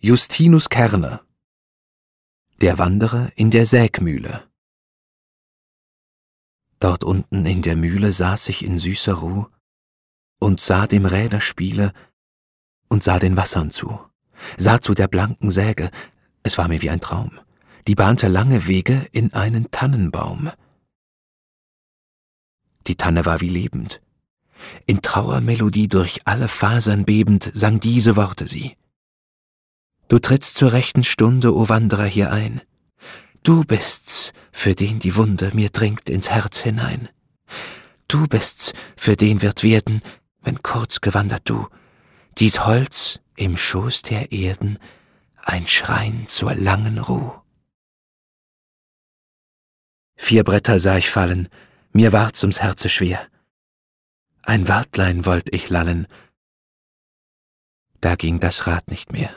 Justinus Kerner Der Wanderer in der Sägmühle Dort unten in der Mühle saß ich in süßer Ruh und sah dem Räderspiele und sah den Wassern zu, sah zu der blanken Säge, es war mir wie ein Traum, die bahnte lange Wege in einen Tannenbaum. Die Tanne war wie lebend. In Trauermelodie durch alle Fasern bebend sang diese Worte sie. Du trittst zur rechten Stunde, o Wanderer, hier ein. Du bist's, für den die Wunde mir dringt ins Herz hinein. Du bist's, für den wird werden, wenn kurz gewandert du, dies Holz im Schoß der Erden, ein Schrein zur langen Ruh. Vier Bretter sah ich fallen, mir ward's ums Herze schwer. Ein Wartlein wollt ich lallen, da ging das Rad nicht mehr.